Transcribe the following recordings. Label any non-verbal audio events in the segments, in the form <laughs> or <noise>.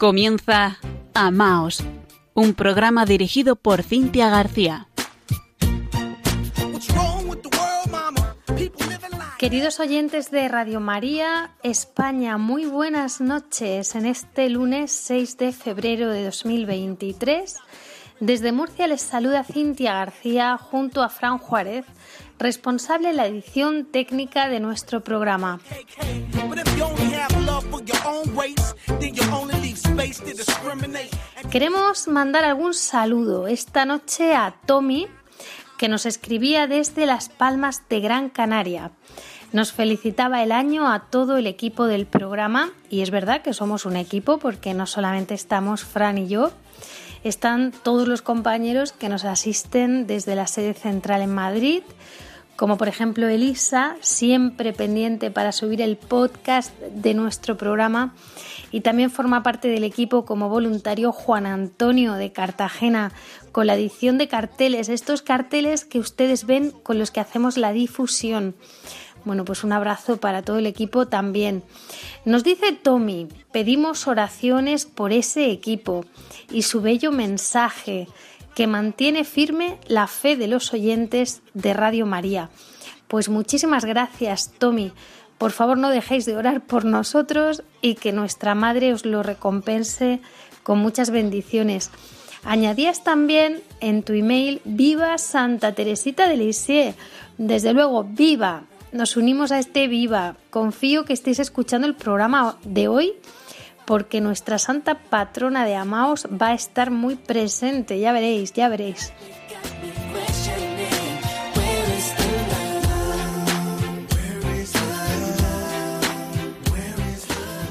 Comienza Amaos, un programa dirigido por Cintia García. Queridos oyentes de Radio María, España, muy buenas noches en este lunes 6 de febrero de 2023. Desde Murcia les saluda Cintia García junto a Fran Juárez, responsable de la edición técnica de nuestro programa. Queremos mandar algún saludo esta noche a Tommy, que nos escribía desde Las Palmas de Gran Canaria. Nos felicitaba el año a todo el equipo del programa y es verdad que somos un equipo porque no solamente estamos Fran y yo, están todos los compañeros que nos asisten desde la sede central en Madrid, como por ejemplo Elisa, siempre pendiente para subir el podcast de nuestro programa y también forma parte del equipo como voluntario Juan Antonio de Cartagena con la edición de carteles, estos carteles que ustedes ven con los que hacemos la difusión. Bueno, pues un abrazo para todo el equipo también. Nos dice Tommy, pedimos oraciones por ese equipo y su bello mensaje que mantiene firme la fe de los oyentes de Radio María. Pues muchísimas gracias, Tommy. Por favor, no dejéis de orar por nosotros y que nuestra Madre os lo recompense con muchas bendiciones. Añadías también en tu email Viva Santa Teresita de Lisieux. Desde luego, viva. Nos unimos a este viva. Confío que estéis escuchando el programa de hoy porque nuestra santa patrona de Amaos va a estar muy presente, ya veréis, ya veréis.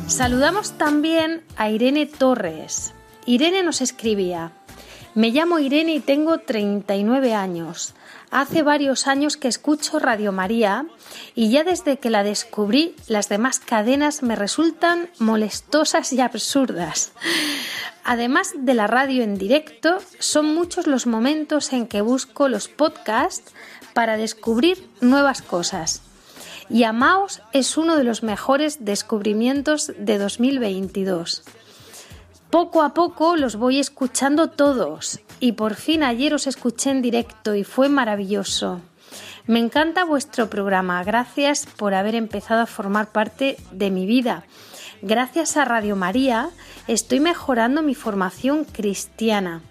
Saludamos también a Irene Torres. Irene nos escribía, me llamo Irene y tengo 39 años. Hace varios años que escucho Radio María y ya desde que la descubrí las demás cadenas me resultan molestosas y absurdas. Además de la radio en directo, son muchos los momentos en que busco los podcasts para descubrir nuevas cosas. Y Amaos es uno de los mejores descubrimientos de 2022. Poco a poco los voy escuchando todos y por fin ayer os escuché en directo y fue maravilloso. Me encanta vuestro programa, gracias por haber empezado a formar parte de mi vida. Gracias a Radio María estoy mejorando mi formación cristiana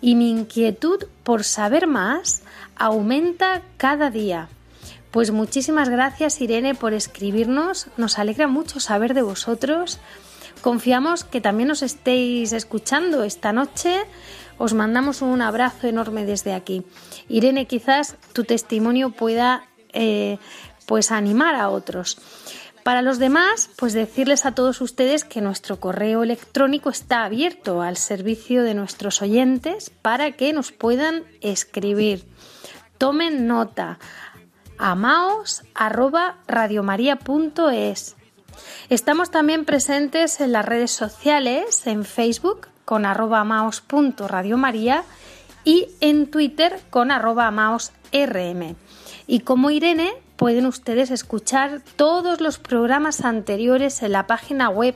y mi inquietud por saber más aumenta cada día. Pues muchísimas gracias Irene por escribirnos, nos alegra mucho saber de vosotros Confiamos que también os estéis escuchando esta noche. Os mandamos un abrazo enorme desde aquí. Irene, quizás tu testimonio pueda eh, pues animar a otros. Para los demás, pues decirles a todos ustedes que nuestro correo electrónico está abierto al servicio de nuestros oyentes para que nos puedan escribir. Tomen nota. amaos Estamos también presentes en las redes sociales, en Facebook con arroba maos.radiomaría y en Twitter con arroba maosrm. Y como Irene, pueden ustedes escuchar todos los programas anteriores en la página web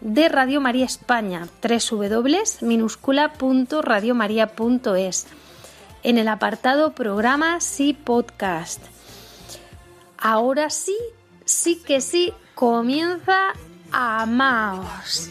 de Radio María España, www.minuscula.radiomaria.es, en el apartado Programas y Podcast. Ahora sí, sí que sí, comienza Amaos.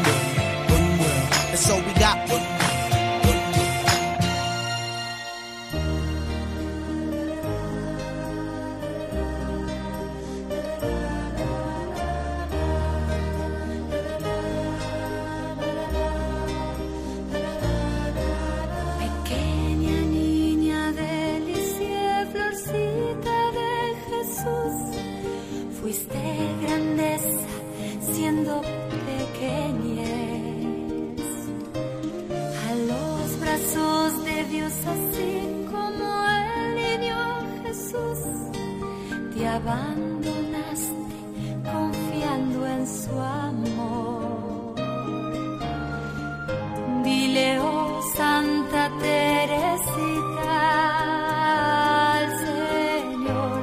abandonaste confiando en su amor. Dile, oh Santa Teresita, al Señor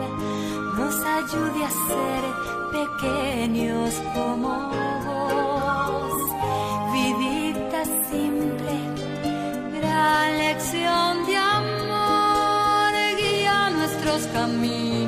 nos ayude a ser pequeños como vos. Vidita simple, gran lección de amor, guía nuestros caminos.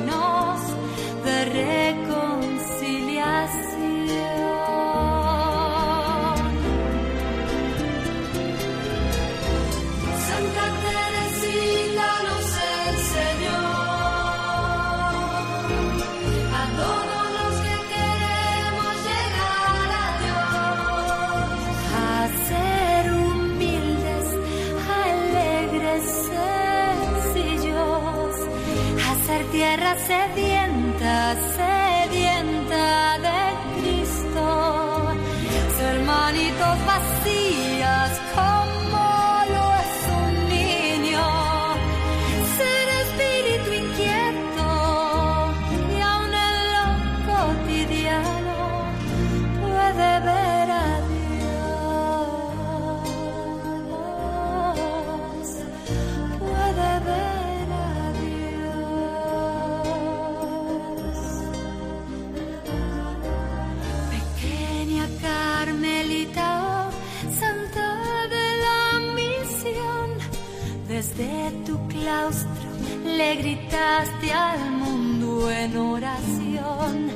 Gritaste al mundo en oración.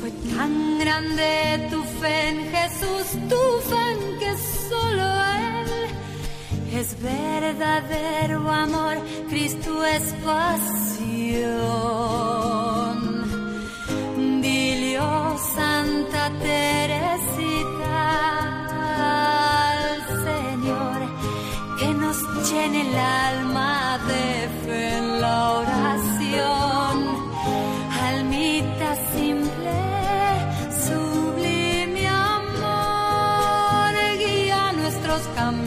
Fue tan grande tu fe en Jesús, tu fe en que solo Él es verdadero amor, Cristo es pasión. Llene el alma de fe en la oración. Almita simple, sublime amor, guía nuestros caminos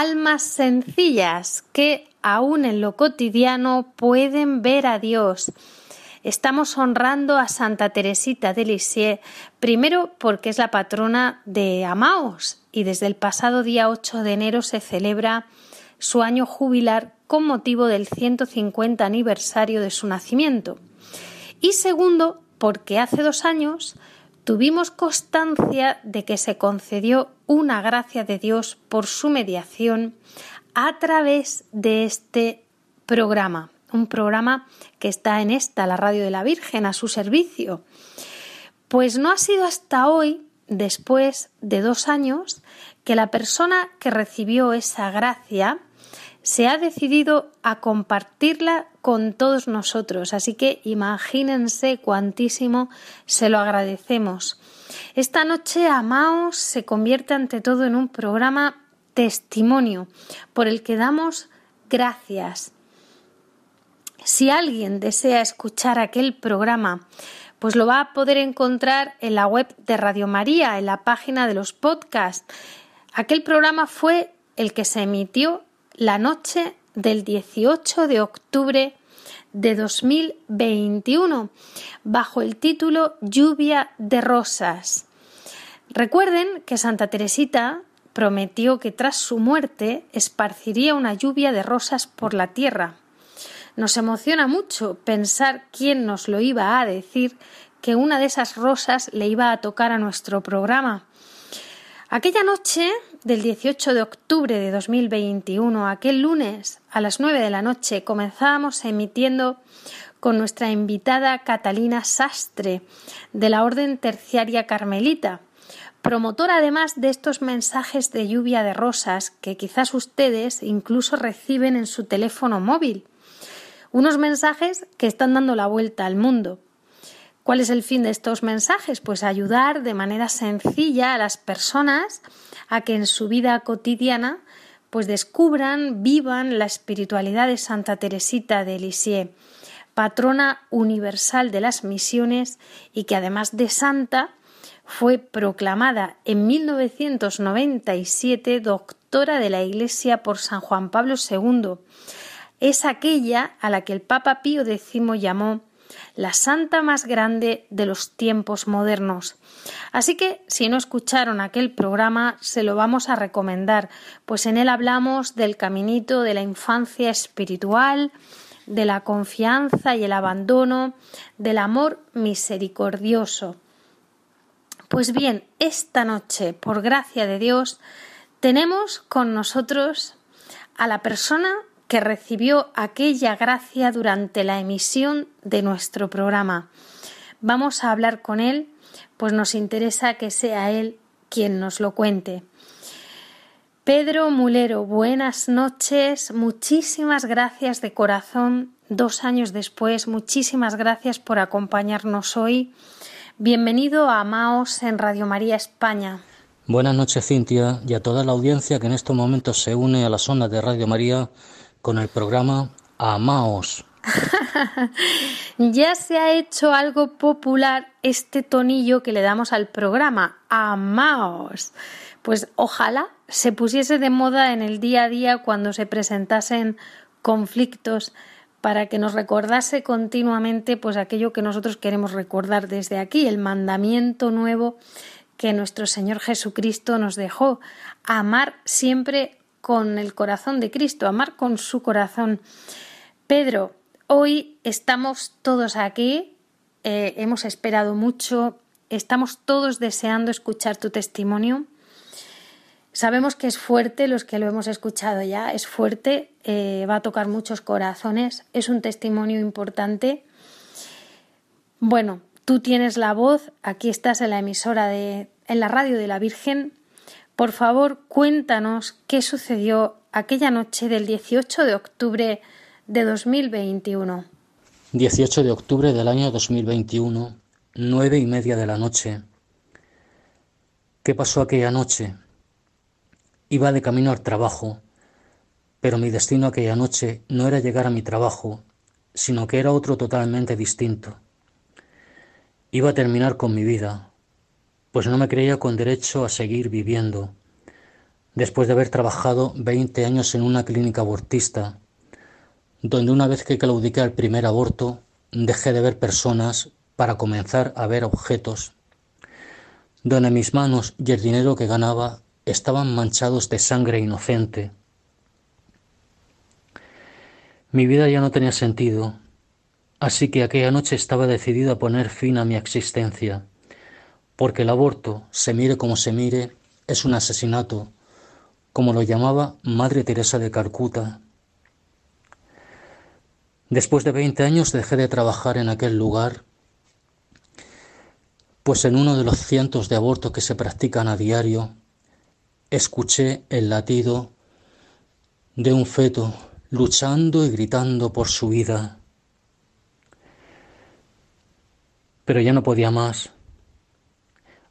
Almas sencillas que aún en lo cotidiano pueden ver a Dios. Estamos honrando a Santa Teresita de Lisieux, primero porque es la patrona de Amaos y desde el pasado día 8 de enero se celebra su año jubilar con motivo del 150 aniversario de su nacimiento. Y segundo, porque hace dos años tuvimos constancia de que se concedió una gracia de Dios por su mediación a través de este programa, un programa que está en esta, la Radio de la Virgen, a su servicio. Pues no ha sido hasta hoy, después de dos años, que la persona que recibió esa gracia se ha decidido a compartirla con todos nosotros. Así que imagínense cuantísimo se lo agradecemos. Esta noche Amaos se convierte ante todo en un programa testimonio por el que damos gracias. Si alguien desea escuchar aquel programa, pues lo va a poder encontrar en la web de Radio María, en la página de los podcasts. Aquel programa fue el que se emitió la noche del 18 de octubre de 2021 bajo el título Lluvia de Rosas. Recuerden que Santa Teresita prometió que tras su muerte esparciría una lluvia de rosas por la tierra. Nos emociona mucho pensar quién nos lo iba a decir que una de esas rosas le iba a tocar a nuestro programa. Aquella noche del 18 de octubre de 2021, aquel lunes a las 9 de la noche, comenzábamos emitiendo con nuestra invitada Catalina Sastre de la Orden Terciaria Carmelita, promotora además de estos mensajes de lluvia de rosas que quizás ustedes incluso reciben en su teléfono móvil. Unos mensajes que están dando la vuelta al mundo. ¿Cuál es el fin de estos mensajes? Pues ayudar de manera sencilla a las personas a que en su vida cotidiana pues descubran, vivan la espiritualidad de Santa Teresita de Lisieux, patrona universal de las misiones y que además de santa fue proclamada en 1997 doctora de la Iglesia por San Juan Pablo II. Es aquella a la que el Papa Pío X llamó la santa más grande de los tiempos modernos. Así que, si no escucharon aquel programa, se lo vamos a recomendar, pues en él hablamos del caminito de la infancia espiritual, de la confianza y el abandono, del amor misericordioso. Pues bien, esta noche, por gracia de Dios, tenemos con nosotros a la persona que recibió aquella gracia durante la emisión de nuestro programa. Vamos a hablar con él, pues nos interesa que sea él quien nos lo cuente. Pedro Mulero, buenas noches, muchísimas gracias de corazón, dos años después, muchísimas gracias por acompañarnos hoy. Bienvenido a Amaos en Radio María España. Buenas noches, Cintia, y a toda la audiencia que en estos momentos se une a las ondas de Radio María con el programa Amaos. <laughs> ya se ha hecho algo popular este tonillo que le damos al programa, Amaos. Pues ojalá se pusiese de moda en el día a día cuando se presentasen conflictos para que nos recordase continuamente pues aquello que nosotros queremos recordar desde aquí, el mandamiento nuevo que nuestro Señor Jesucristo nos dejó, amar siempre con el corazón de Cristo, amar con su corazón. Pedro, hoy estamos todos aquí, eh, hemos esperado mucho, estamos todos deseando escuchar tu testimonio. Sabemos que es fuerte, los que lo hemos escuchado ya, es fuerte, eh, va a tocar muchos corazones, es un testimonio importante. Bueno, tú tienes la voz, aquí estás en la emisora de, en la radio de la Virgen, por favor, cuéntanos qué sucedió aquella noche del 18 de octubre de 2021. 18 de octubre del año 2021, nueve y media de la noche. ¿Qué pasó aquella noche? Iba de camino al trabajo, pero mi destino aquella noche no era llegar a mi trabajo, sino que era otro totalmente distinto. Iba a terminar con mi vida, pues no me creía con derecho a seguir viviendo, después de haber trabajado 20 años en una clínica abortista, donde una vez que claudiqué al primer aborto, dejé de ver personas para comenzar a ver objetos, donde mis manos y el dinero que ganaba estaban manchados de sangre inocente. Mi vida ya no tenía sentido, así que aquella noche estaba decidido a poner fin a mi existencia porque el aborto, se mire como se mire, es un asesinato, como lo llamaba Madre Teresa de Calcuta. Después de 20 años dejé de trabajar en aquel lugar, pues en uno de los cientos de abortos que se practican a diario, escuché el latido de un feto luchando y gritando por su vida. Pero ya no podía más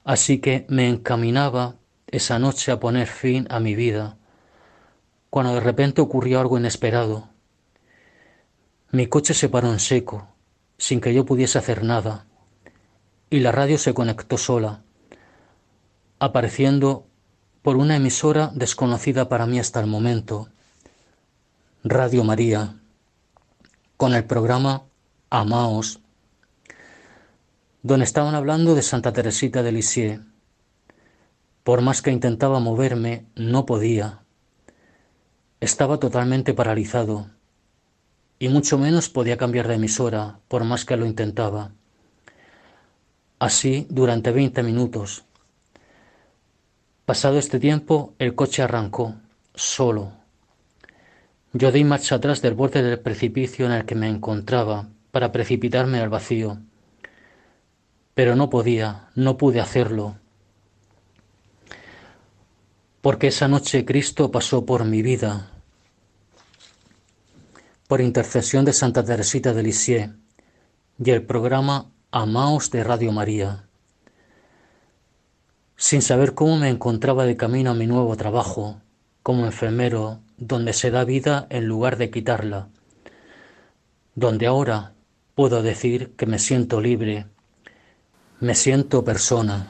Así que me encaminaba esa noche a poner fin a mi vida, cuando de repente ocurrió algo inesperado. Mi coche se paró en seco, sin que yo pudiese hacer nada, y la radio se conectó sola, apareciendo por una emisora desconocida para mí hasta el momento, Radio María, con el programa Amaos donde estaban hablando de Santa Teresita de Lisieux. Por más que intentaba moverme, no podía. Estaba totalmente paralizado. y mucho menos podía cambiar de emisora, por más que lo intentaba. Así durante veinte minutos. Pasado este tiempo, el coche arrancó, solo. Yo di marcha atrás del borde del precipicio en el que me encontraba para precipitarme al vacío. Pero no podía, no pude hacerlo. Porque esa noche Cristo pasó por mi vida, por intercesión de Santa Teresita de Lisieux y el programa Amaos de Radio María. Sin saber cómo me encontraba de camino a mi nuevo trabajo como enfermero, donde se da vida en lugar de quitarla, donde ahora puedo decir que me siento libre, me siento persona.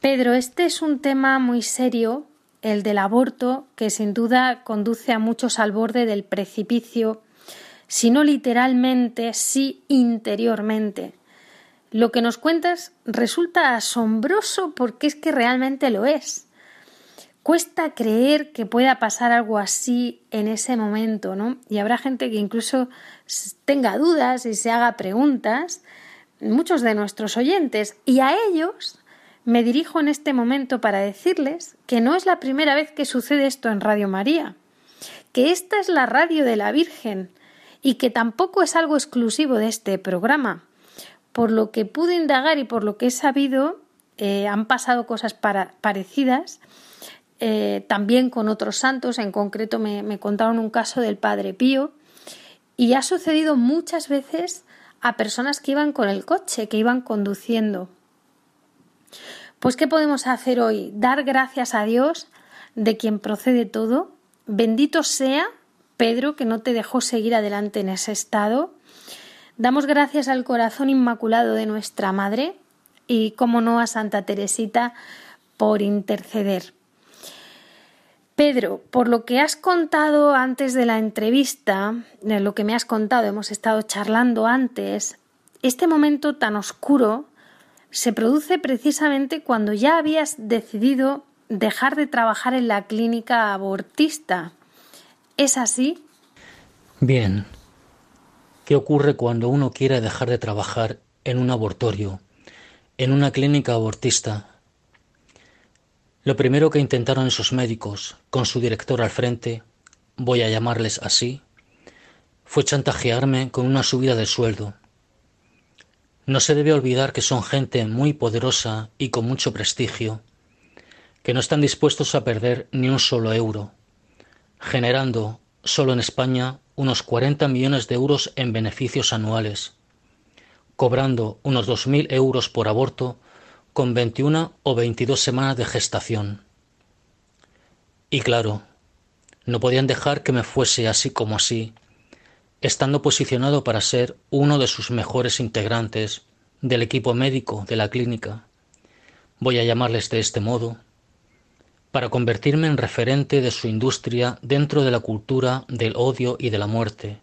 Pedro, este es un tema muy serio el del aborto, que sin duda conduce a muchos al borde del precipicio, si no literalmente, sí interiormente. Lo que nos cuentas resulta asombroso porque es que realmente lo es. Cuesta creer que pueda pasar algo así en ese momento, ¿no? Y habrá gente que incluso tenga dudas y se haga preguntas, muchos de nuestros oyentes, y a ellos me dirijo en este momento para decirles que no es la primera vez que sucede esto en Radio María, que esta es la radio de la Virgen y que tampoco es algo exclusivo de este programa. Por lo que pude indagar y por lo que he sabido, eh, han pasado cosas parecidas eh, también con otros santos, en concreto me, me contaron un caso del Padre Pío, y ha sucedido muchas veces a personas que iban con el coche, que iban conduciendo. Pues, ¿qué podemos hacer hoy? Dar gracias a Dios de quien procede todo. Bendito sea Pedro, que no te dejó seguir adelante en ese estado. Damos gracias al corazón inmaculado de nuestra Madre y, como no, a Santa Teresita por interceder. Pedro, por lo que has contado antes de la entrevista, lo que me has contado, hemos estado charlando antes, este momento tan oscuro se produce precisamente cuando ya habías decidido dejar de trabajar en la clínica abortista. ¿Es así? Bien. ¿Qué ocurre cuando uno quiere dejar de trabajar en un abortorio, en una clínica abortista? Lo primero que intentaron esos médicos, con su director al frente, voy a llamarles así, fue chantajearme con una subida de sueldo. No se debe olvidar que son gente muy poderosa y con mucho prestigio, que no están dispuestos a perder ni un solo euro, generando solo en España unos 40 millones de euros en beneficios anuales, cobrando unos 2.000 euros por aborto con 21 o 22 semanas de gestación. Y claro, no podían dejar que me fuese así como así, estando posicionado para ser uno de sus mejores integrantes del equipo médico de la clínica, voy a llamarles de este modo, para convertirme en referente de su industria dentro de la cultura del odio y de la muerte.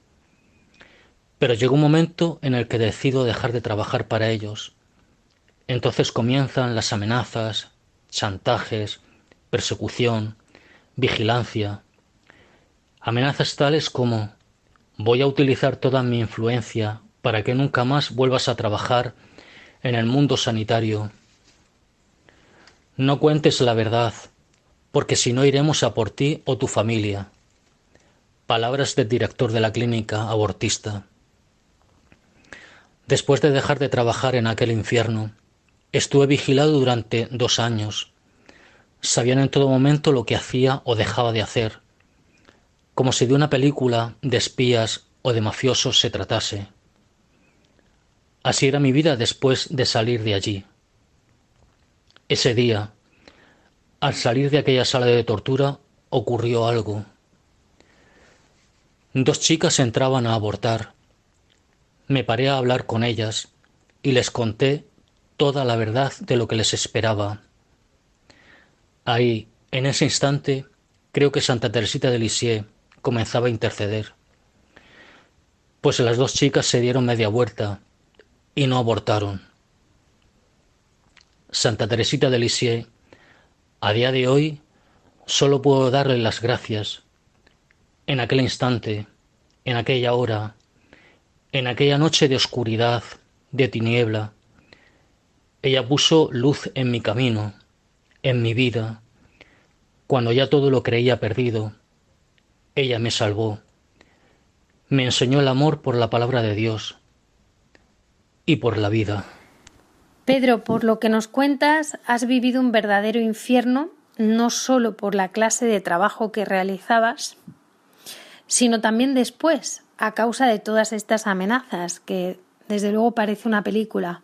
Pero llegó un momento en el que decido dejar de trabajar para ellos, entonces comienzan las amenazas, chantajes, persecución, vigilancia, amenazas tales como voy a utilizar toda mi influencia para que nunca más vuelvas a trabajar en el mundo sanitario. No cuentes la verdad, porque si no iremos a por ti o tu familia. Palabras del director de la clínica abortista. Después de dejar de trabajar en aquel infierno, Estuve vigilado durante dos años. Sabían en todo momento lo que hacía o dejaba de hacer, como si de una película de espías o de mafiosos se tratase. Así era mi vida después de salir de allí. Ese día, al salir de aquella sala de tortura, ocurrió algo. Dos chicas entraban a abortar. Me paré a hablar con ellas y les conté toda la verdad de lo que les esperaba. Ahí, en ese instante, creo que Santa Teresita de Lisieux comenzaba a interceder, pues las dos chicas se dieron media vuelta y no abortaron. Santa Teresita de Lisieux, a día de hoy, solo puedo darle las gracias. En aquel instante, en aquella hora, en aquella noche de oscuridad, de tiniebla, ella puso luz en mi camino, en mi vida, cuando ya todo lo creía perdido. Ella me salvó, me enseñó el amor por la palabra de Dios y por la vida. Pedro, por lo que nos cuentas, has vivido un verdadero infierno, no solo por la clase de trabajo que realizabas, sino también después, a causa de todas estas amenazas, que desde luego parece una película.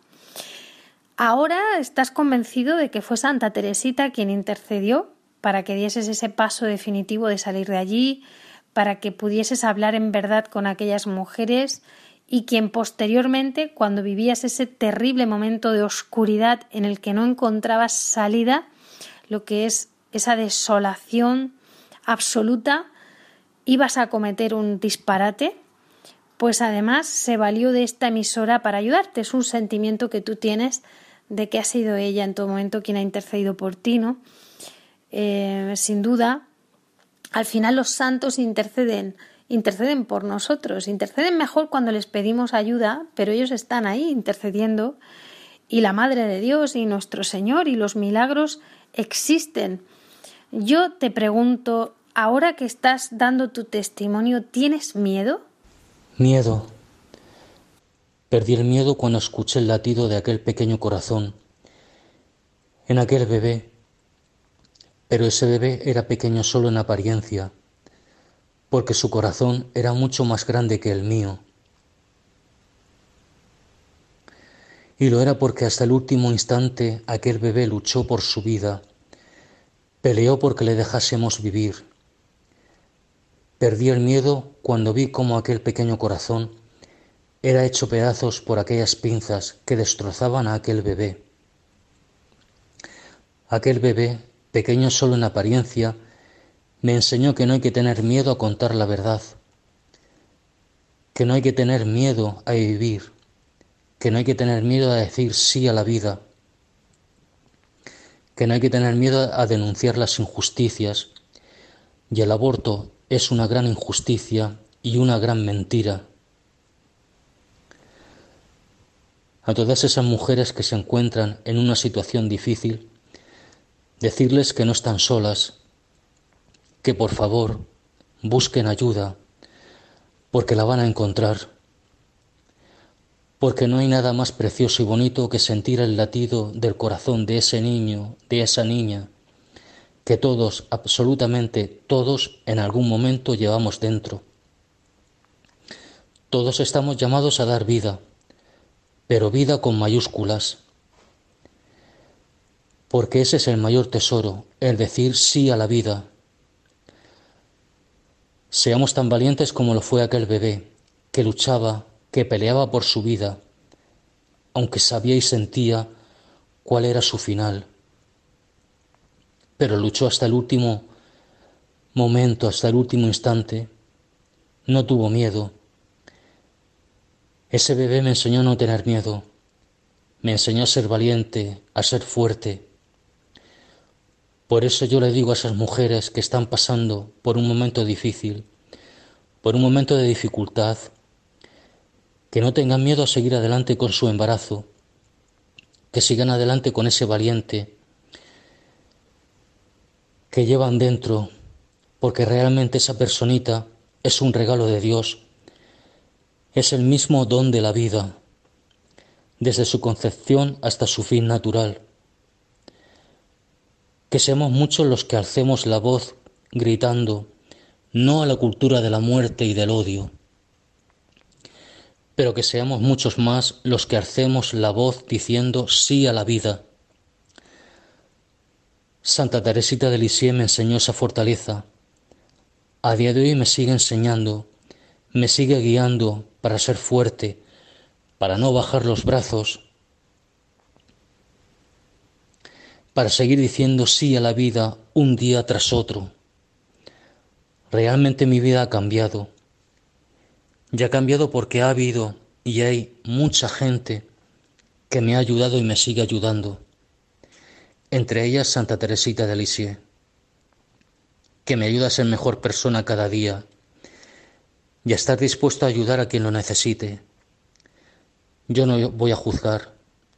Ahora estás convencido de que fue Santa Teresita quien intercedió para que dieses ese paso definitivo de salir de allí, para que pudieses hablar en verdad con aquellas mujeres y quien posteriormente, cuando vivías ese terrible momento de oscuridad en el que no encontrabas salida, lo que es esa desolación absoluta, ibas a cometer un disparate, pues además se valió de esta emisora para ayudarte. Es un sentimiento que tú tienes de que ha sido ella en todo momento quien ha intercedido por ti, ¿no? Eh, sin duda, al final los santos interceden, interceden por nosotros, interceden mejor cuando les pedimos ayuda, pero ellos están ahí intercediendo y la Madre de Dios y nuestro Señor y los milagros existen. Yo te pregunto, ahora que estás dando tu testimonio, ¿tienes miedo? Miedo. Perdí el miedo cuando escuché el latido de aquel pequeño corazón, en aquel bebé pero ese bebé era pequeño solo en apariencia, porque su corazón era mucho más grande que el mío. Y lo era porque hasta el último instante aquel bebé luchó por su vida, peleó porque le dejásemos vivir. Perdí el miedo cuando vi cómo aquel pequeño corazón era hecho pedazos por aquellas pinzas que destrozaban a aquel bebé. Aquel bebé pequeño solo en apariencia, me enseñó que no hay que tener miedo a contar la verdad, que no hay que tener miedo a vivir, que no hay que tener miedo a decir sí a la vida, que no hay que tener miedo a denunciar las injusticias, y el aborto es una gran injusticia y una gran mentira. A todas esas mujeres que se encuentran en una situación difícil, decirles que no están solas, que por favor busquen ayuda, porque la van a encontrar, porque no hay nada más precioso y bonito que sentir el latido del corazón de ese niño, de esa niña, que todos, absolutamente todos, en algún momento llevamos dentro. Todos estamos llamados a dar vida, pero vida con mayúsculas, porque ese es el mayor tesoro, el decir sí a la vida. Seamos tan valientes como lo fue aquel bebé, que luchaba, que peleaba por su vida, aunque sabía y sentía cuál era su final. Pero luchó hasta el último momento, hasta el último instante. No tuvo miedo. Ese bebé me enseñó a no tener miedo. Me enseñó a ser valiente, a ser fuerte por eso yo le digo a esas mujeres que están pasando por un momento difícil, por un momento de dificultad, que no tengan miedo a seguir adelante con su embarazo, que sigan adelante con ese valiente que llevan dentro, porque realmente esa personita es un regalo de Dios, es el mismo don de la vida, desde su concepción hasta su fin natural que seamos muchos los que alcemos la voz gritando no a la cultura de la muerte y del odio, pero que seamos muchos más los que alcemos la voz diciendo sí a la vida. Santa Teresita de Lisieux me enseñó esa fortaleza. A día de hoy me sigue enseñando, me sigue guiando para ser fuerte, para no bajar los brazos, para seguir diciendo sí a la vida un día tras otro. Realmente mi vida ha cambiado. Y ha cambiado porque ha habido y hay mucha gente que me ha ayudado y me sigue ayudando. Entre ellas Santa Teresita de Lisieux, que me ayuda a ser mejor persona cada día, y a estar dispuesto a ayudar a quien lo necesite. Yo no voy a juzgar,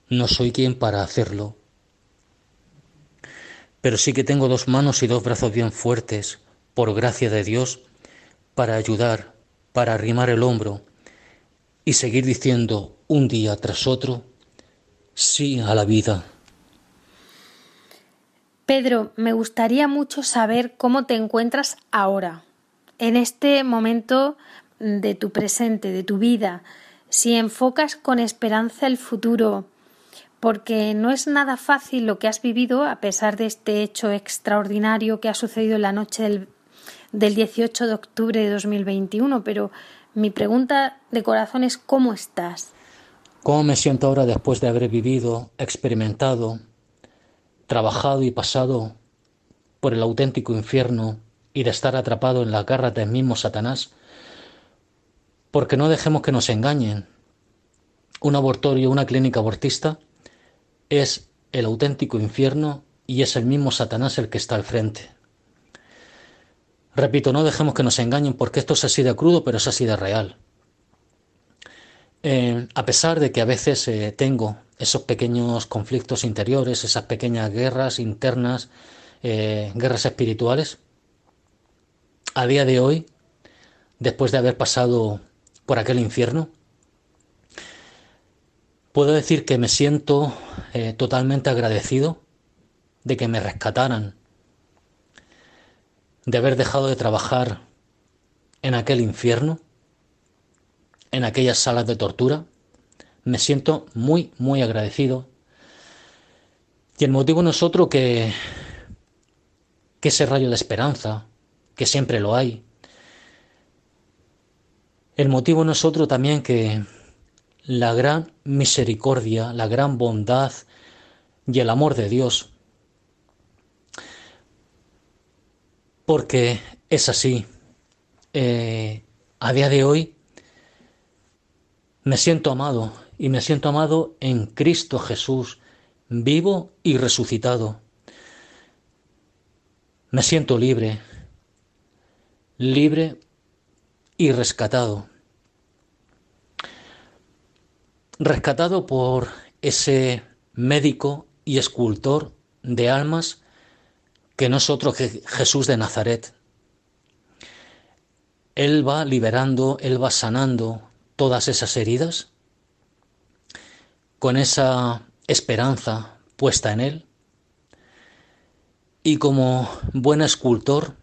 no soy quien para hacerlo. Pero sí que tengo dos manos y dos brazos bien fuertes, por gracia de Dios, para ayudar, para arrimar el hombro y seguir diciendo un día tras otro sí a la vida. Pedro, me gustaría mucho saber cómo te encuentras ahora, en este momento de tu presente, de tu vida, si enfocas con esperanza el futuro, porque no es nada fácil lo que has vivido a pesar de este hecho extraordinario que ha sucedido en la noche del, del 18 de octubre de 2021, pero mi pregunta de corazón es ¿cómo estás? ¿Cómo me siento ahora después de haber vivido, experimentado, trabajado y pasado por el auténtico infierno y de estar atrapado en la garra del mismo Satanás, porque no dejemos que nos engañen. Un abortorio, una clínica abortista, es el auténtico infierno y es el mismo Satanás el que está al frente. Repito, no dejemos que nos engañen porque esto es así de crudo, pero es así de real. Eh, a pesar de que a veces eh, tengo esos pequeños conflictos interiores, esas pequeñas guerras internas, eh, guerras espirituales, a día de hoy, después de haber pasado por aquel infierno, puedo decir que me siento totalmente agradecido de que me rescataran, de haber dejado de trabajar en aquel infierno en aquellas salas de tortura. Me siento muy, muy agradecido. Y el motivo no es otro que, que ese rayo de esperanza, que siempre lo hay. El motivo no es otro también que la gran misericordia, la gran bondad y el amor de Dios. Porque es así. Eh, a día de hoy me siento amado y me siento amado en Cristo Jesús, vivo y resucitado. Me siento libre, libre y rescatado. Rescatado por ese médico y escultor de almas que no es otro que Jesús de Nazaret. Él va liberando, Él va sanando, todas esas heridas, con esa esperanza puesta en Él, y como buen escultor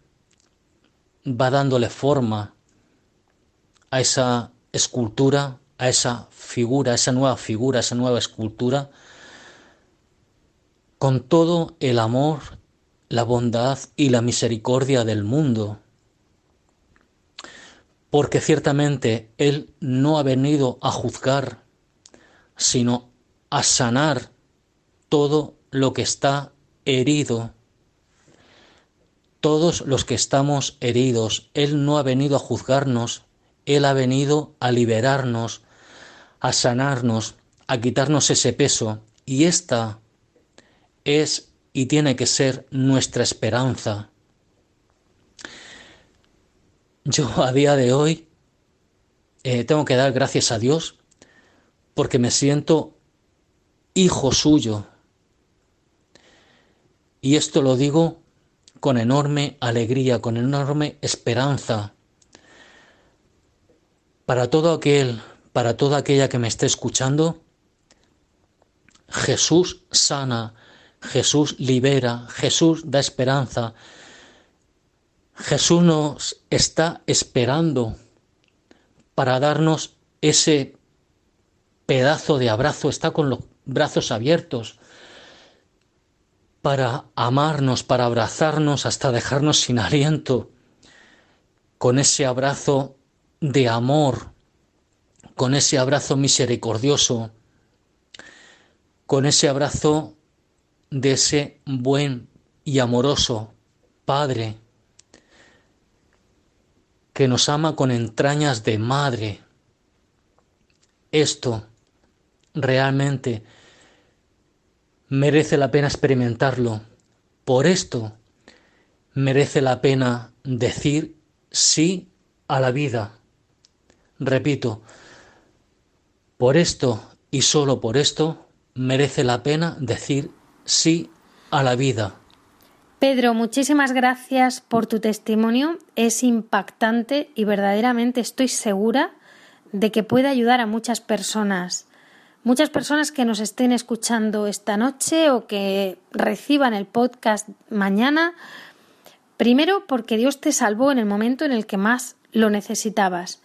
va dándole forma a esa escultura, a esa figura, a esa nueva figura, a esa nueva escultura, con todo el amor, la bondad y la misericordia del mundo porque ciertamente Él no ha venido a juzgar, sino a sanar todo lo que está herido. Todos los que estamos heridos, Él no ha venido a juzgarnos, Él ha venido a liberarnos, a sanarnos, a quitarnos ese peso. Y esta es y tiene que ser nuestra esperanza, yo a día de hoy eh, tengo que dar gracias a Dios porque me siento hijo suyo. Y esto lo digo con enorme alegría, con enorme esperanza. Para todo aquel, para toda aquella que me esté escuchando, Jesús sana, Jesús libera, Jesús da esperanza, Jesús nos está esperando para darnos ese pedazo de abrazo, está con los brazos abiertos para amarnos, para abrazarnos hasta dejarnos sin aliento, con ese abrazo de amor, con ese abrazo misericordioso, con ese abrazo de ese buen y amoroso Padre que nos ama con entrañas de madre. Esto realmente merece la pena experimentarlo. Por esto merece la pena decir sí a la vida. Repito, por esto y solo por esto merece la pena decir sí a la vida. Pedro, muchísimas gracias por tu testimonio. Es impactante y verdaderamente estoy segura de que puede ayudar a muchas personas. Muchas personas que nos estén escuchando esta noche o que reciban el podcast mañana. Primero porque Dios te salvó en el momento en el que más lo necesitabas,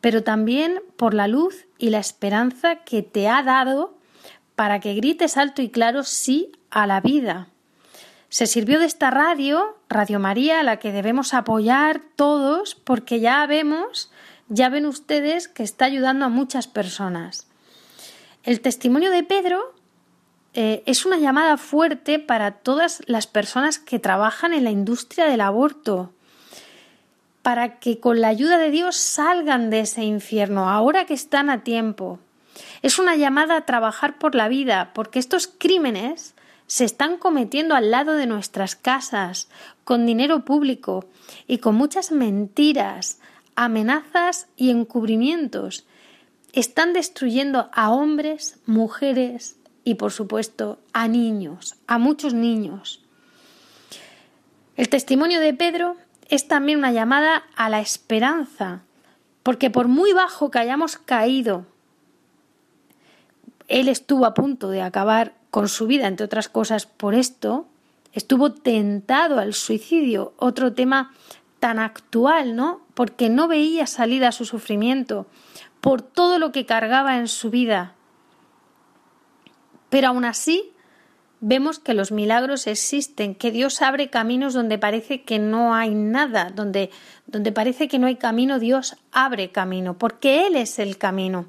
pero también por la luz y la esperanza que te ha dado para que grites alto y claro sí a la vida. Se sirvió de esta radio, Radio María, a la que debemos apoyar todos, porque ya vemos, ya ven ustedes que está ayudando a muchas personas. El testimonio de Pedro eh, es una llamada fuerte para todas las personas que trabajan en la industria del aborto, para que con la ayuda de Dios salgan de ese infierno, ahora que están a tiempo. Es una llamada a trabajar por la vida, porque estos crímenes se están cometiendo al lado de nuestras casas, con dinero público y con muchas mentiras, amenazas y encubrimientos. Están destruyendo a hombres, mujeres y, por supuesto, a niños, a muchos niños. El testimonio de Pedro es también una llamada a la esperanza, porque por muy bajo que hayamos caído, él estuvo a punto de acabar con su vida, entre otras cosas, por esto, estuvo tentado al suicidio, otro tema tan actual, ¿no? Porque no veía salida a su sufrimiento, por todo lo que cargaba en su vida. Pero aún así, vemos que los milagros existen, que Dios abre caminos donde parece que no hay nada, donde, donde parece que no hay camino, Dios abre camino, porque Él es el camino.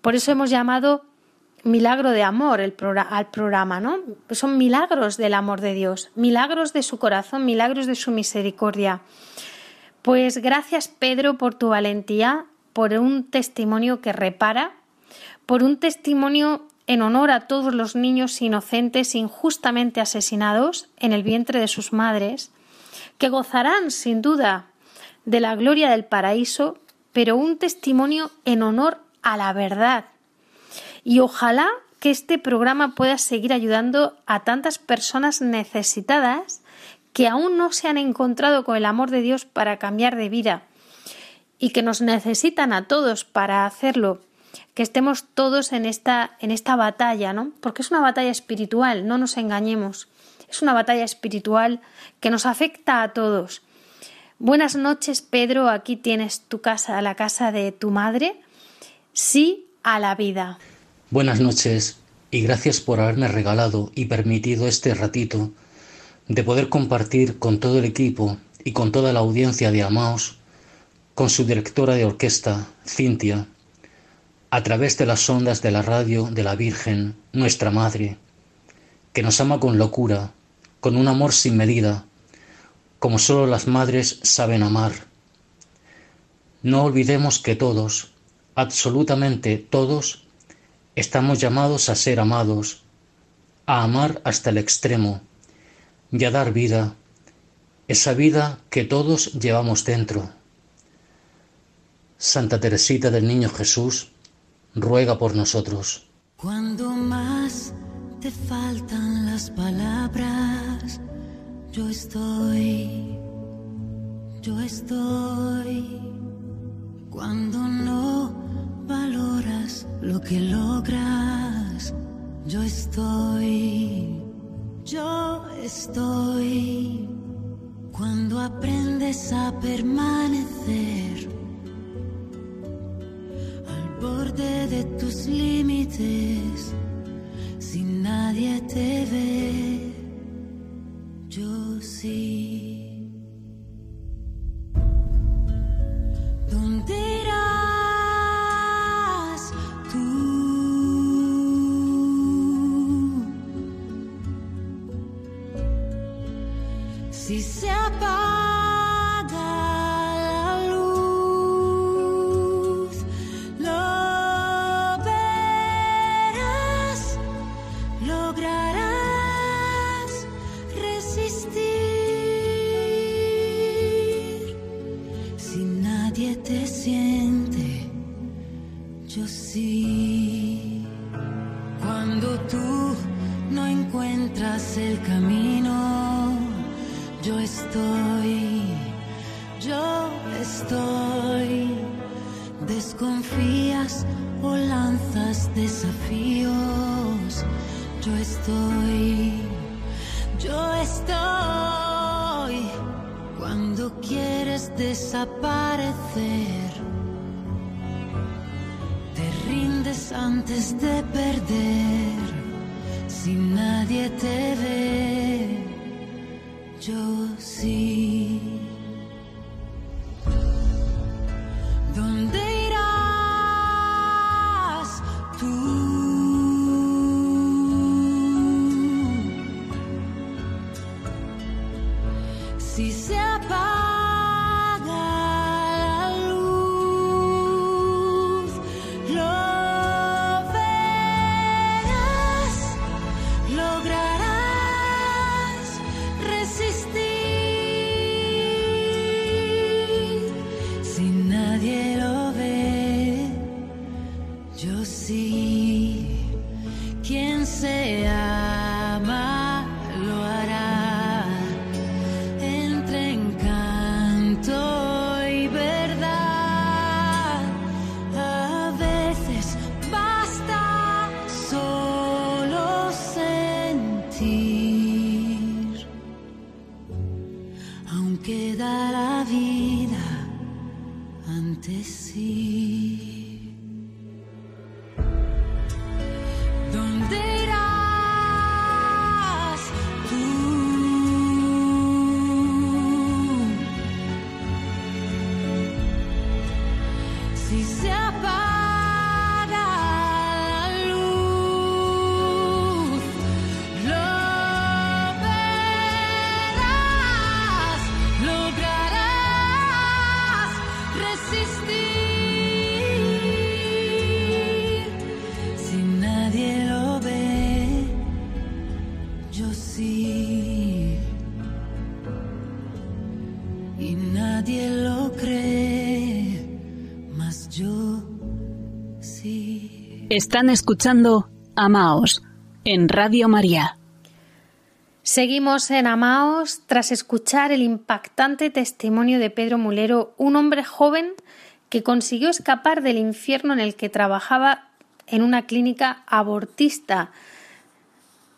Por eso hemos llamado milagro de amor el al programa, ¿no? Son milagros del amor de Dios, milagros de su corazón, milagros de su misericordia. Pues gracias Pedro por tu valentía, por un testimonio que repara, por un testimonio en honor a todos los niños inocentes injustamente asesinados en el vientre de sus madres, que gozarán sin duda de la gloria del paraíso, pero un testimonio en honor a la verdad, y ojalá que este programa pueda seguir ayudando a tantas personas necesitadas que aún no se han encontrado con el amor de Dios para cambiar de vida y que nos necesitan a todos para hacerlo, que estemos todos en esta en esta batalla, ¿no? Porque es una batalla espiritual, no nos engañemos. Es una batalla espiritual que nos afecta a todos. Buenas noches, Pedro, aquí tienes tu casa, la casa de tu madre. Sí a la vida. Buenas noches y gracias por haberme regalado y permitido este ratito de poder compartir con todo el equipo y con toda la audiencia de Amaos, con su directora de orquesta, Cintia, a través de las ondas de la radio de la Virgen, nuestra Madre, que nos ama con locura, con un amor sin medida, como solo las madres saben amar. No olvidemos que todos, absolutamente todos, Estamos llamados a ser amados, a amar hasta el extremo y a dar vida, esa vida que todos llevamos dentro. Santa Teresita del Niño Jesús, ruega por nosotros. Cuando más te faltan las palabras, yo estoy, yo estoy. Cuando no valoras lo que logras. Yo estoy, yo estoy. Cuando aprendes a permanecer de tus límites, sin nadie te ve, yo sí. Están escuchando Amaos en Radio María. Seguimos en Amaos tras escuchar el impactante testimonio de Pedro Mulero, un hombre joven que consiguió escapar del infierno en el que trabajaba en una clínica abortista.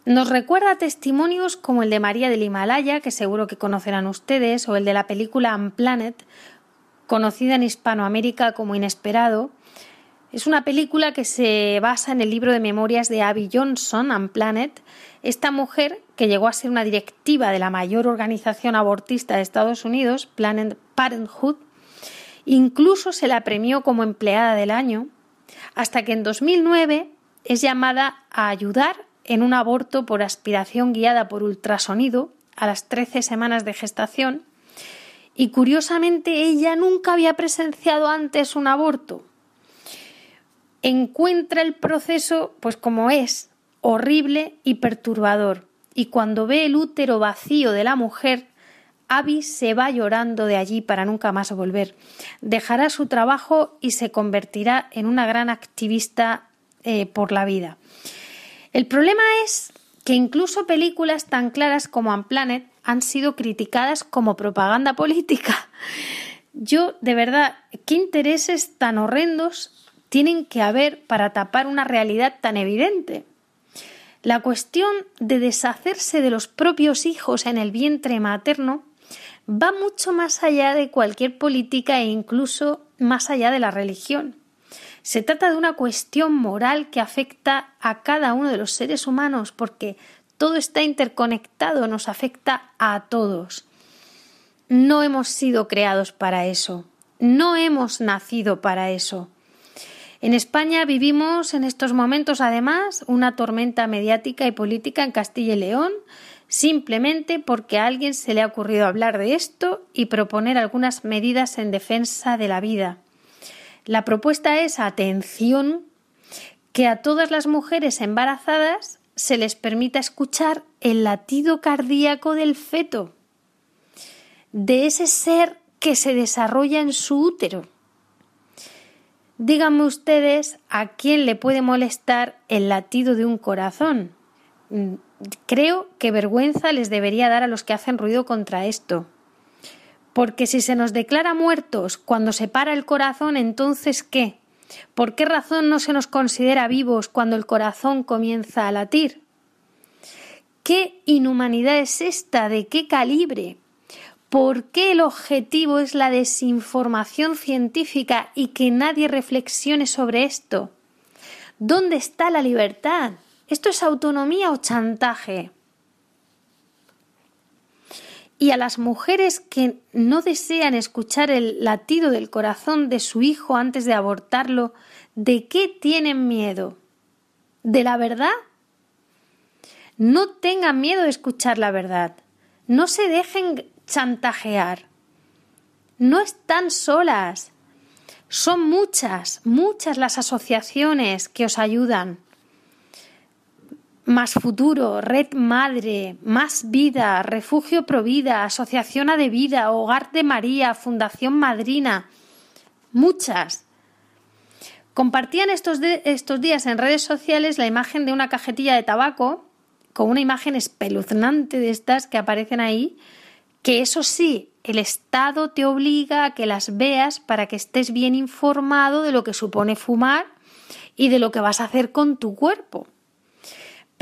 Nos recuerda testimonios como el de María del Himalaya, que seguro que conocerán ustedes, o el de la película Unplanet, conocida en Hispanoamérica como Inesperado. Es una película que se basa en el libro de memorias de Abby Johnson, Unplanet. Esta mujer, que llegó a ser una directiva de la mayor organización abortista de Estados Unidos, Planned Parenthood, incluso se la premió como empleada del año, hasta que en 2009 es llamada a ayudar en un aborto por aspiración guiada por ultrasonido a las 13 semanas de gestación y curiosamente ella nunca había presenciado antes un aborto. Encuentra el proceso pues como es, horrible y perturbador, y cuando ve el útero vacío de la mujer, Abby se va llorando de allí para nunca más volver. Dejará su trabajo y se convertirá en una gran activista eh, por la vida. El problema es que incluso películas tan claras como Unplanet han sido criticadas como propaganda política. Yo, de verdad, ¿qué intereses tan horrendos tienen que haber para tapar una realidad tan evidente? La cuestión de deshacerse de los propios hijos en el vientre materno va mucho más allá de cualquier política e incluso más allá de la religión. Se trata de una cuestión moral que afecta a cada uno de los seres humanos porque todo está interconectado, nos afecta a todos. No hemos sido creados para eso, no hemos nacido para eso. En España vivimos en estos momentos, además, una tormenta mediática y política en Castilla y León, simplemente porque a alguien se le ha ocurrido hablar de esto y proponer algunas medidas en defensa de la vida. La propuesta es, atención, que a todas las mujeres embarazadas se les permita escuchar el latido cardíaco del feto, de ese ser que se desarrolla en su útero. Díganme ustedes a quién le puede molestar el latido de un corazón. Mm, creo que vergüenza les debería dar a los que hacen ruido contra esto. Porque si se nos declara muertos cuando se para el corazón, entonces ¿qué? ¿Por qué razón no se nos considera vivos cuando el corazón comienza a latir? ¿Qué inhumanidad es esta? ¿De qué calibre? ¿Por qué el objetivo es la desinformación científica y que nadie reflexione sobre esto? ¿Dónde está la libertad? ¿Esto es autonomía o chantaje? Y a las mujeres que no desean escuchar el latido del corazón de su hijo antes de abortarlo, ¿de qué tienen miedo? ¿De la verdad? No tengan miedo de escuchar la verdad. No se dejen chantajear. No están solas. Son muchas, muchas las asociaciones que os ayudan. Más Futuro, Red Madre, Más Vida, Refugio Provida, Asociación A de Hogar de María, Fundación Madrina, muchas. Compartían estos, estos días en redes sociales la imagen de una cajetilla de tabaco con una imagen espeluznante de estas que aparecen ahí, que eso sí, el Estado te obliga a que las veas para que estés bien informado de lo que supone fumar y de lo que vas a hacer con tu cuerpo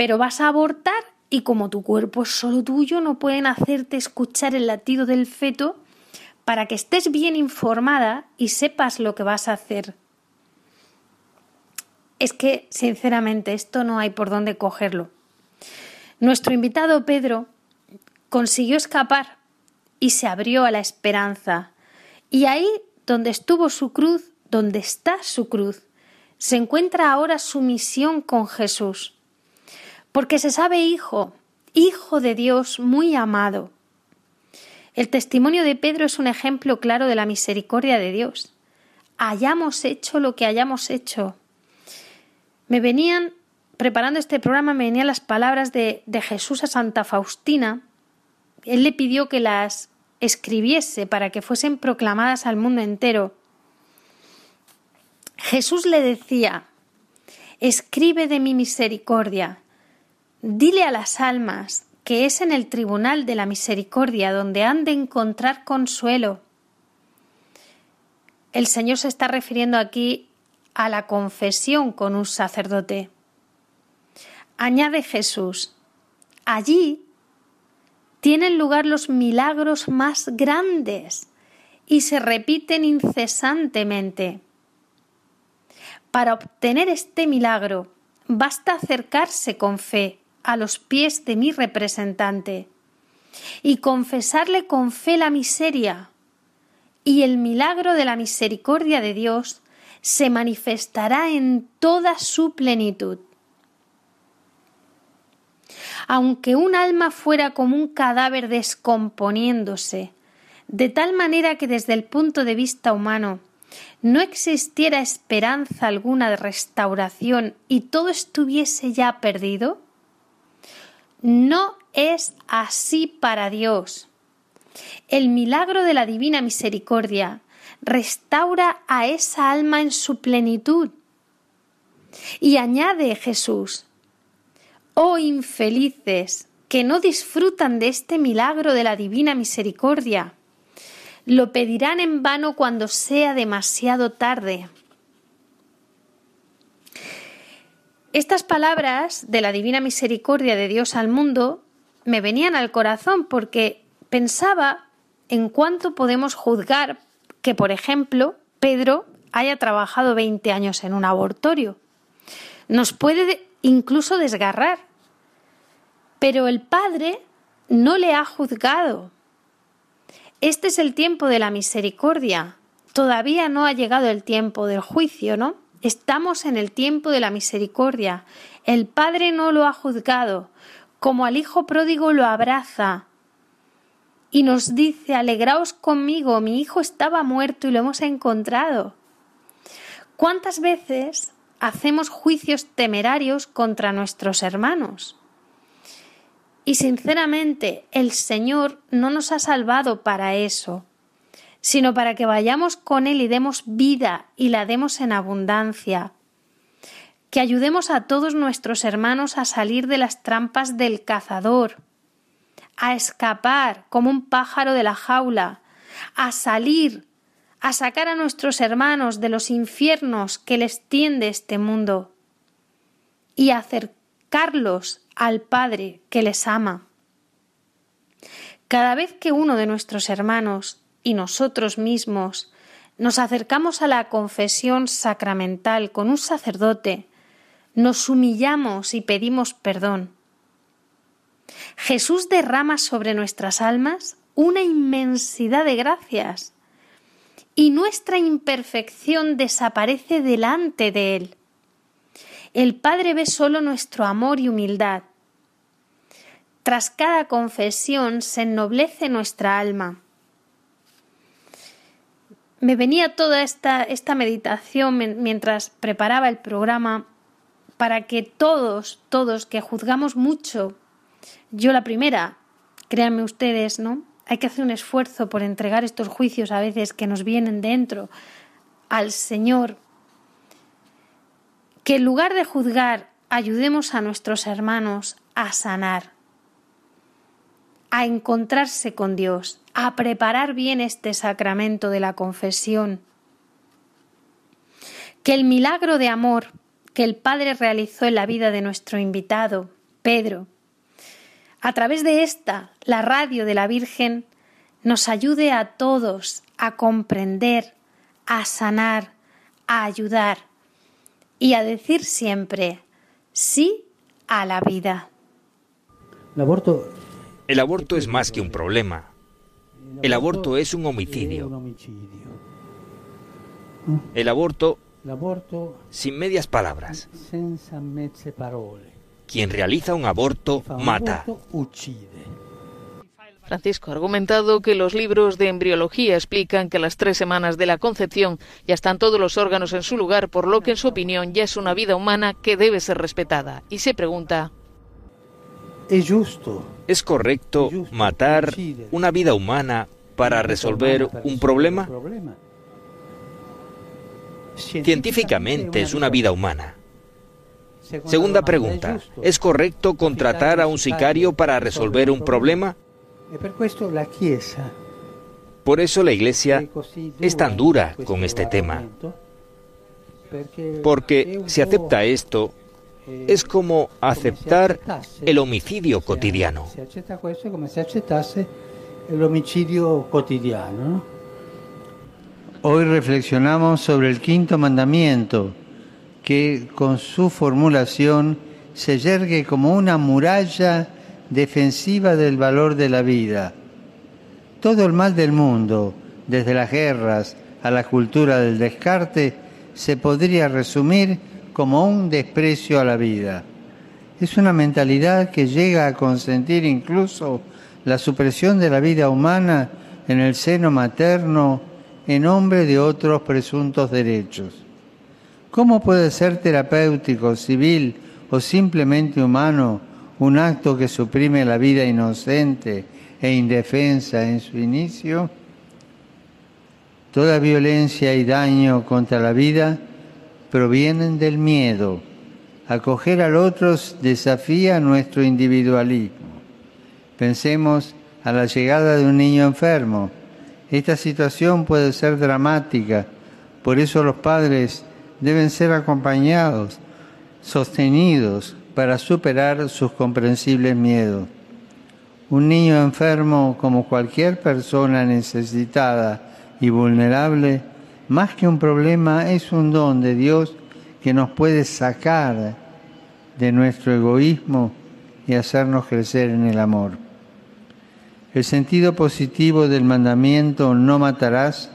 pero vas a abortar y como tu cuerpo es solo tuyo, no pueden hacerte escuchar el latido del feto para que estés bien informada y sepas lo que vas a hacer. Es que, sinceramente, esto no hay por dónde cogerlo. Nuestro invitado Pedro consiguió escapar y se abrió a la esperanza. Y ahí donde estuvo su cruz, donde está su cruz, se encuentra ahora su misión con Jesús porque se sabe hijo, hijo de Dios muy amado. El testimonio de Pedro es un ejemplo claro de la misericordia de Dios. Hayamos hecho lo que hayamos hecho. Me venían, preparando este programa, me venían las palabras de, de Jesús a Santa Faustina. Él le pidió que las escribiese para que fuesen proclamadas al mundo entero. Jesús le decía, escribe de mi misericordia, Dile a las almas que es en el tribunal de la misericordia donde han de encontrar consuelo. El Señor se está refiriendo aquí a la confesión con un sacerdote. Añade Jesús, allí tienen lugar los milagros más grandes y se repiten incesantemente. Para obtener este milagro basta acercarse con fe a los pies de mi representante y confesarle con fe la miseria, y el milagro de la misericordia de Dios se manifestará en toda su plenitud. Aunque un alma fuera como un cadáver descomponiéndose, de tal manera que desde el punto de vista humano no existiera esperanza alguna de restauración y todo estuviese ya perdido, no es así para Dios. El milagro de la divina misericordia restaura a esa alma en su plenitud. Y añade Jesús, oh infelices, que no disfrutan de este milagro de la divina misericordia, lo pedirán en vano cuando sea demasiado tarde. Estas palabras de la divina misericordia de Dios al mundo me venían al corazón porque pensaba en cuánto podemos juzgar que, por ejemplo, Pedro haya trabajado 20 años en un abortorio. Nos puede incluso desgarrar. Pero el Padre no le ha juzgado. Este es el tiempo de la misericordia. Todavía no ha llegado el tiempo del juicio, ¿no? Estamos en el tiempo de la misericordia. El Padre no lo ha juzgado, como al Hijo pródigo lo abraza y nos dice, alegraos conmigo, mi hijo estaba muerto y lo hemos encontrado. ¿Cuántas veces hacemos juicios temerarios contra nuestros hermanos? Y sinceramente, el Señor no nos ha salvado para eso, sino para que vayamos con Él y demos vida y la demos en abundancia. Que ayudemos a todos nuestros hermanos a salir de las trampas del cazador, a escapar como un pájaro de la jaula, a salir, a sacar a nuestros hermanos de los infiernos que les tiende este mundo y a acercarlos al Padre que les ama. Cada vez que uno de nuestros hermanos y nosotros mismos nos acercamos a la confesión sacramental con un sacerdote, nos humillamos y pedimos perdón. Jesús derrama sobre nuestras almas una inmensidad de gracias y nuestra imperfección desaparece delante de Él. El Padre ve solo nuestro amor y humildad. Tras cada confesión se ennoblece nuestra alma me venía toda esta, esta meditación mientras preparaba el programa para que todos, todos que juzgamos mucho, yo la primera, créanme ustedes, ¿no? Hay que hacer un esfuerzo por entregar estos juicios a veces que nos vienen dentro al Señor. Que en lugar de juzgar, ayudemos a nuestros hermanos a sanar, a encontrarse con Dios, a preparar bien este sacramento de la confesión. Que el milagro de amor que el Padre realizó en la vida de nuestro invitado, Pedro, a través de esta, la radio de la Virgen, nos ayude a todos a comprender, a sanar, a ayudar y a decir siempre sí a la vida. El aborto, el aborto es más que un problema, el aborto es un homicidio. El aborto, sin medias palabras. Quien realiza un aborto mata. Francisco ha argumentado que los libros de embriología explican que a las tres semanas de la concepción ya están todos los órganos en su lugar, por lo que en su opinión ya es una vida humana que debe ser respetada. Y se pregunta es justo. ¿Es correcto matar una vida humana para resolver un problema? Científicamente es una vida humana. Segunda pregunta, ¿es correcto contratar a un sicario para resolver un problema? Por eso la Iglesia es tan dura con este tema. Porque si acepta esto, es como aceptar el homicidio cotidiano. el homicidio cotidiano. Hoy reflexionamos sobre el quinto mandamiento, que con su formulación se yergue como una muralla defensiva del valor de la vida. Todo el mal del mundo, desde las guerras a la cultura del descarte, se podría resumir como un desprecio a la vida. Es una mentalidad que llega a consentir incluso la supresión de la vida humana en el seno materno en nombre de otros presuntos derechos. ¿Cómo puede ser terapéutico, civil o simplemente humano un acto que suprime la vida inocente e indefensa en su inicio? Toda violencia y daño contra la vida provienen del miedo. Acoger al otro desafía nuestro individualismo. Pensemos a la llegada de un niño enfermo. Esta situación puede ser dramática, por eso los padres deben ser acompañados, sostenidos para superar sus comprensibles miedos. Un niño enfermo, como cualquier persona necesitada y vulnerable, más que un problema, es un don de Dios que nos puede sacar de nuestro egoísmo y hacernos crecer en el amor. El sentido positivo del mandamiento no matarás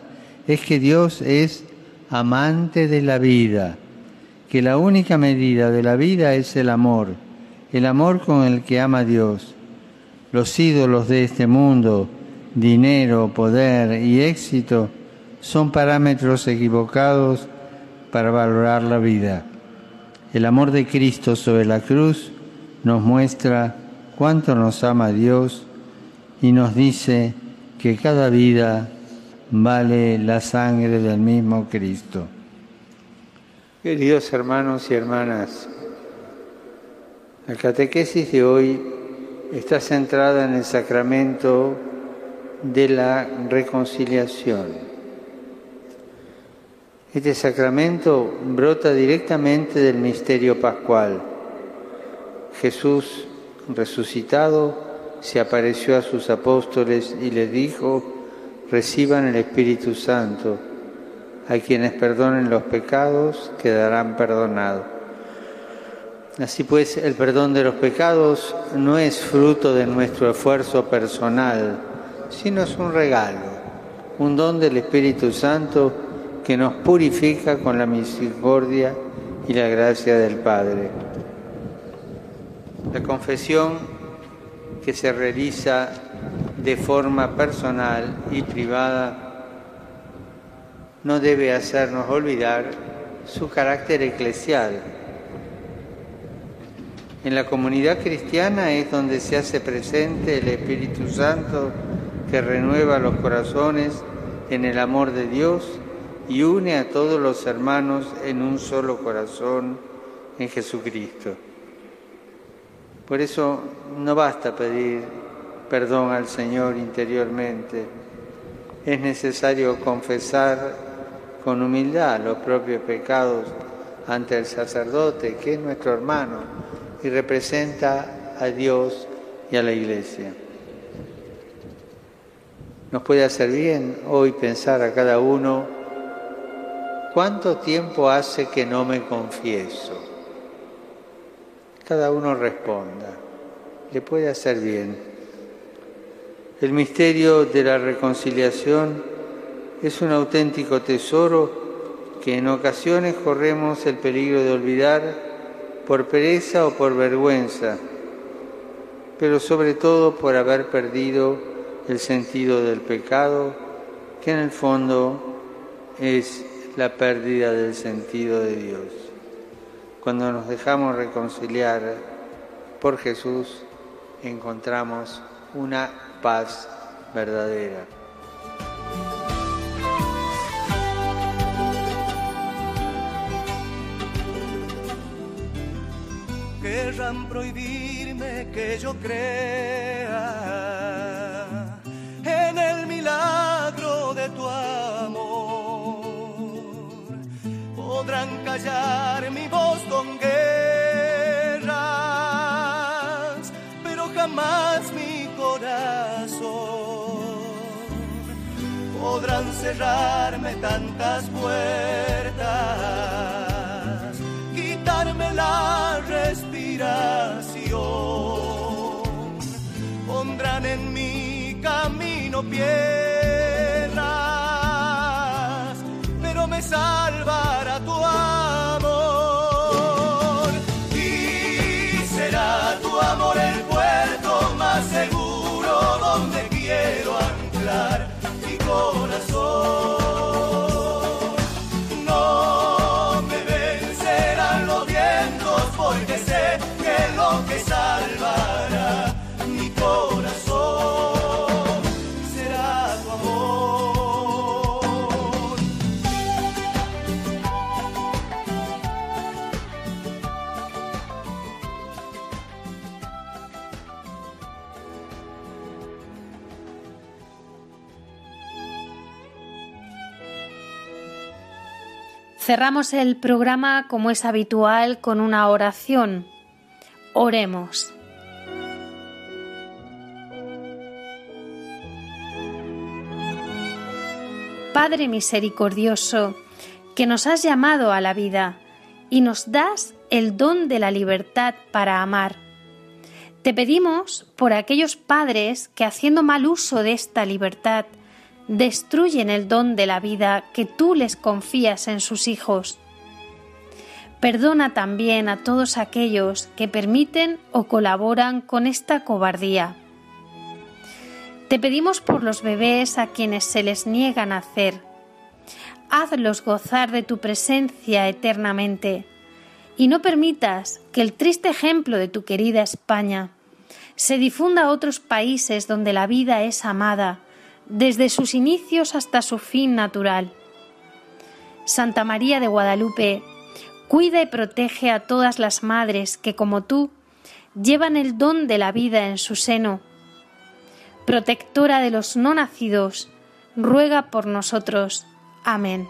es que Dios es amante de la vida, que la única medida de la vida es el amor, el amor con el que ama Dios. Los ídolos de este mundo, dinero, poder y éxito, son parámetros equivocados para valorar la vida. El amor de Cristo sobre la cruz nos muestra cuánto nos ama Dios y nos dice que cada vida vale la sangre del mismo Cristo. Queridos hermanos y hermanas, la catequesis de hoy está centrada en el sacramento de la reconciliación. Este sacramento brota directamente del misterio pascual. Jesús resucitado se apareció a sus apóstoles y les dijo, reciban el Espíritu Santo. A quienes perdonen los pecados quedarán perdonados. Así pues, el perdón de los pecados no es fruto de nuestro esfuerzo personal, sino es un regalo, un don del Espíritu Santo que nos purifica con la misericordia y la gracia del Padre. La confesión que se realiza de forma personal y privada no debe hacernos olvidar su carácter eclesial. En la comunidad cristiana es donde se hace presente el Espíritu Santo que renueva los corazones en el amor de Dios y une a todos los hermanos en un solo corazón en Jesucristo. Por eso no basta pedir perdón al Señor interiormente, es necesario confesar con humildad los propios pecados ante el sacerdote, que es nuestro hermano y representa a Dios y a la Iglesia. Nos puede hacer bien hoy pensar a cada uno ¿Cuánto tiempo hace que no me confieso? Cada uno responda. Le puede hacer bien. El misterio de la reconciliación es un auténtico tesoro que en ocasiones corremos el peligro de olvidar por pereza o por vergüenza, pero sobre todo por haber perdido el sentido del pecado, que en el fondo es la pérdida del sentido de Dios. Cuando nos dejamos reconciliar por Jesús, encontramos una paz verdadera. Prohibirme que yo crea en el milagro de tu amor podrán callar mi voz con guerras, pero jamás mi corazón. Podrán cerrarme tantas puertas, quitarme la respiración, pondrán en mi camino piedras, pero me salvará Cerramos el programa como es habitual con una oración. Oremos. Padre misericordioso, que nos has llamado a la vida y nos das el don de la libertad para amar. Te pedimos por aquellos padres que haciendo mal uso de esta libertad destruyen el don de la vida que tú les confías en sus hijos. Perdona también a todos aquellos que permiten o colaboran con esta cobardía. Te pedimos por los bebés a quienes se les niega nacer. Hazlos gozar de tu presencia eternamente y no permitas que el triste ejemplo de tu querida España se difunda a otros países donde la vida es amada, desde sus inicios hasta su fin natural. Santa María de Guadalupe, cuida y protege a todas las madres que, como tú, llevan el don de la vida en su seno. Protectora de los no nacidos, ruega por nosotros. Amén.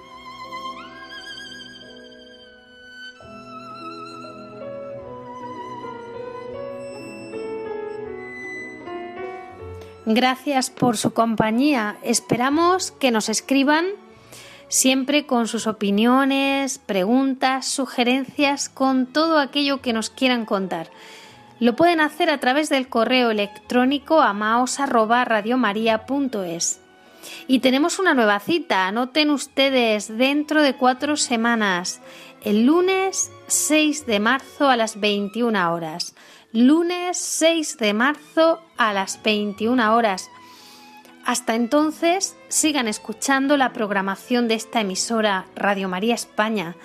Gracias por su compañía. Esperamos que nos escriban siempre con sus opiniones, preguntas, sugerencias, con todo aquello que nos quieran contar. Lo pueden hacer a través del correo electrónico amaos@radiomaria.es. Y tenemos una nueva cita, anoten ustedes, dentro de cuatro semanas, el lunes 6 de marzo a las 21 horas lunes 6 de marzo a las 21 horas. Hasta entonces, sigan escuchando la programación de esta emisora Radio María España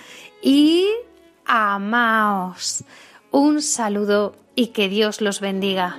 y amaos. Un saludo y que Dios los bendiga.